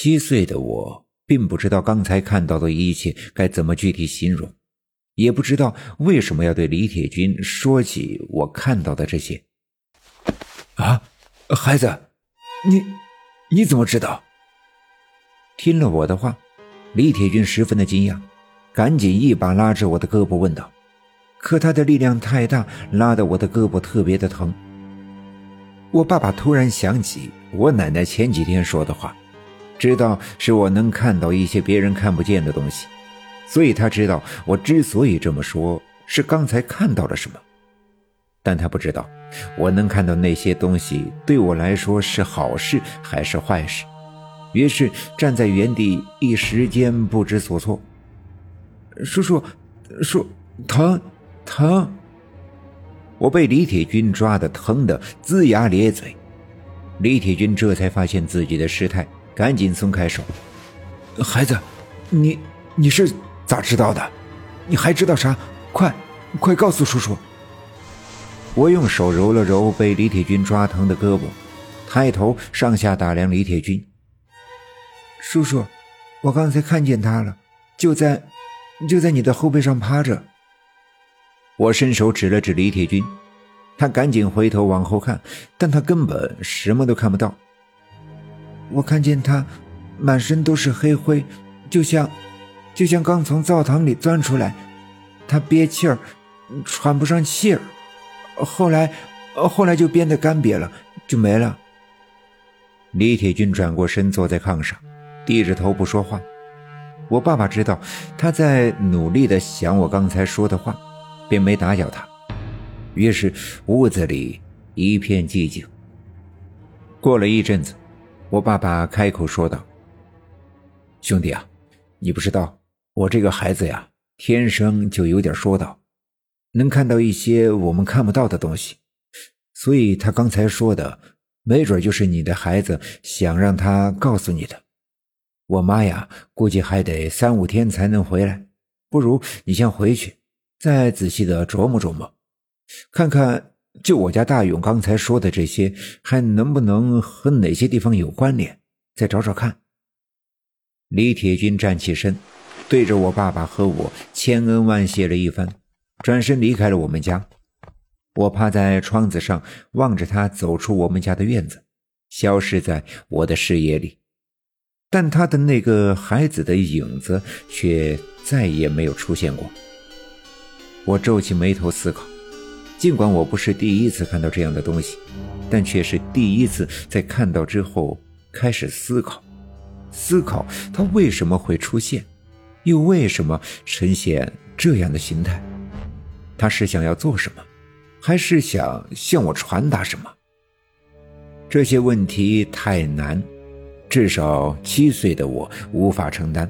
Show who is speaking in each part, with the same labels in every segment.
Speaker 1: 七岁的我并不知道刚才看到的一切该怎么具体形容，也不知道为什么要对李铁军说起我看到的这些。
Speaker 2: 啊，孩子，你你怎么知道？
Speaker 1: 听了我的话，李铁军十分的惊讶，赶紧一把拉着我的胳膊问道：“可他的力量太大，拉得我的胳膊特别的疼。”我爸爸突然想起我奶奶前几天说的话，知道是我能看到一些别人看不见的东西，所以他知道我之所以这么说，是刚才看到了什么。但他不知道我能看到那些东西对我来说是好事还是坏事，于是站在原地一时间不知所措。
Speaker 2: 叔叔，叔，疼，疼。
Speaker 1: 我被李铁军抓得疼得龇牙咧嘴，李铁军这才发现自己的失态，赶紧松开手。
Speaker 2: 孩子，你你是咋知道的？你还知道啥？快快告诉叔叔！
Speaker 1: 我用手揉了揉被李铁军抓疼的胳膊，抬头上下打量李铁军。
Speaker 2: 叔叔，我刚才看见他了，就在就在你的后背上趴着。
Speaker 1: 我伸手指了指李铁军，他赶紧回头往后看，但他根本什么都看不到。
Speaker 2: 我看见他满身都是黑灰，就像就像刚从灶堂里钻出来。他憋气儿，喘不上气儿，后来后来就变得干瘪了，就没了。
Speaker 1: 李铁军转过身坐在炕上，低着头不说话。我爸爸知道他在努力的想我刚才说的话。便没打搅他，于是屋子里一片寂静。过了一阵子，我爸爸开口说道：“兄弟啊，你不知道，我这个孩子呀，天生就有点说道，能看到一些我们看不到的东西。所以他刚才说的，没准就是你的孩子想让他告诉你的。我妈呀，估计还得三五天才能回来，不如你先回去。”再仔细的琢磨琢磨，看看就我家大勇刚才说的这些，还能不能和哪些地方有关联？再找找看。李铁军站起身，对着我爸爸和我千恩万谢了一番，转身离开了我们家。我趴在窗子上望着他走出我们家的院子，消失在我的视野里，但他的那个孩子的影子却再也没有出现过。我皱起眉头思考，尽管我不是第一次看到这样的东西，但却是第一次在看到之后开始思考，思考它为什么会出现，又为什么呈现这样的形态？他是想要做什么，还是想向我传达什么？这些问题太难，至少七岁的我无法承担。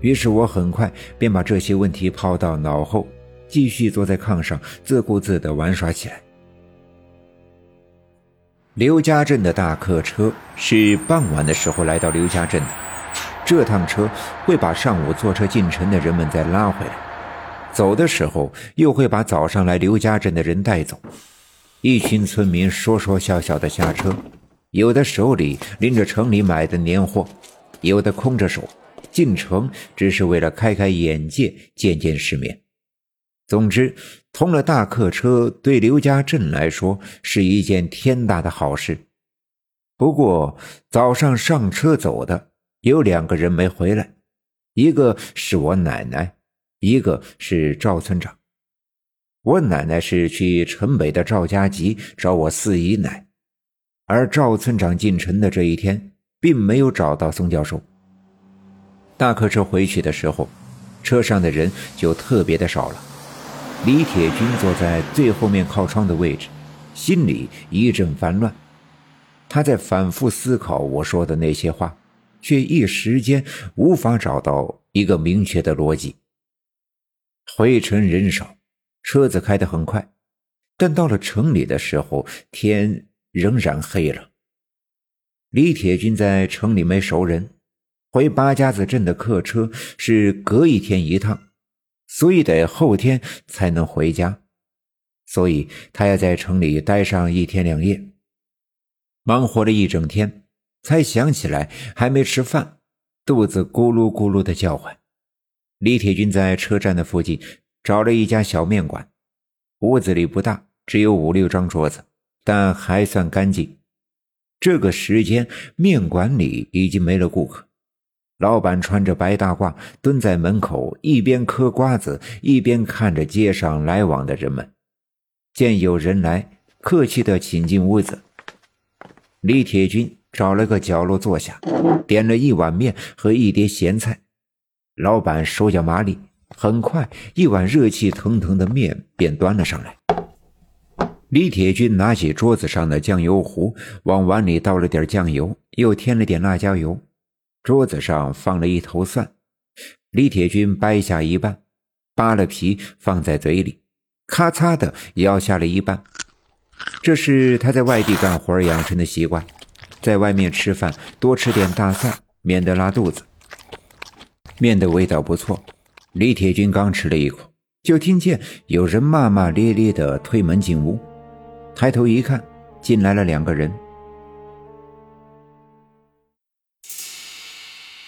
Speaker 1: 于是我很快便把这些问题抛到脑后。继续坐在炕上，自顾自的玩耍起来。刘家镇的大客车是傍晚的时候来到刘家镇的，这趟车会把上午坐车进城的人们再拉回来，走的时候又会把早上来刘家镇的人带走。一群村民说说笑笑的下车，有的手里拎着城里买的年货，有的空着手，进城只是为了开开眼界，见见世面。总之，通了大客车对刘家镇来说是一件天大的好事。不过，早上上车走的有两个人没回来，一个是我奶奶，一个是赵村长。我奶奶是去城北的赵家集找我四姨奶，而赵村长进城的这一天，并没有找到宋教授。大客车回去的时候，车上的人就特别的少了。李铁军坐在最后面靠窗的位置，心里一阵烦乱。他在反复思考我说的那些话，却一时间无法找到一个明确的逻辑。回城人少，车子开得很快，但到了城里的时候，天仍然黑了。李铁军在城里没熟人，回八家子镇的客车是隔一天一趟。所以得后天才能回家，所以他要在城里待上一天两夜。忙活了一整天，才想起来还没吃饭，肚子咕噜咕噜的叫唤。李铁军在车站的附近找了一家小面馆，屋子里不大，只有五六张桌子，但还算干净。这个时间，面馆里已经没了顾客。老板穿着白大褂，蹲在门口，一边嗑瓜子，一边看着街上来往的人们。见有人来，客气的请进屋子。李铁军找了个角落坐下，点了一碗面和一碟咸菜。老板手脚麻利，很快一碗热气腾腾的面便端了上来。李铁军拿起桌子上的酱油壶，往碗里倒了点酱油，又添了点辣椒油。桌子上放了一头蒜，李铁军掰下一半，扒了皮放在嘴里，咔嚓的咬下了一半。这是他在外地干活养成的习惯，在外面吃饭多吃点大蒜，免得拉肚子。面的味道不错，李铁军刚吃了一口，就听见有人骂骂咧咧的推门进屋，抬头一看，进来了两个人。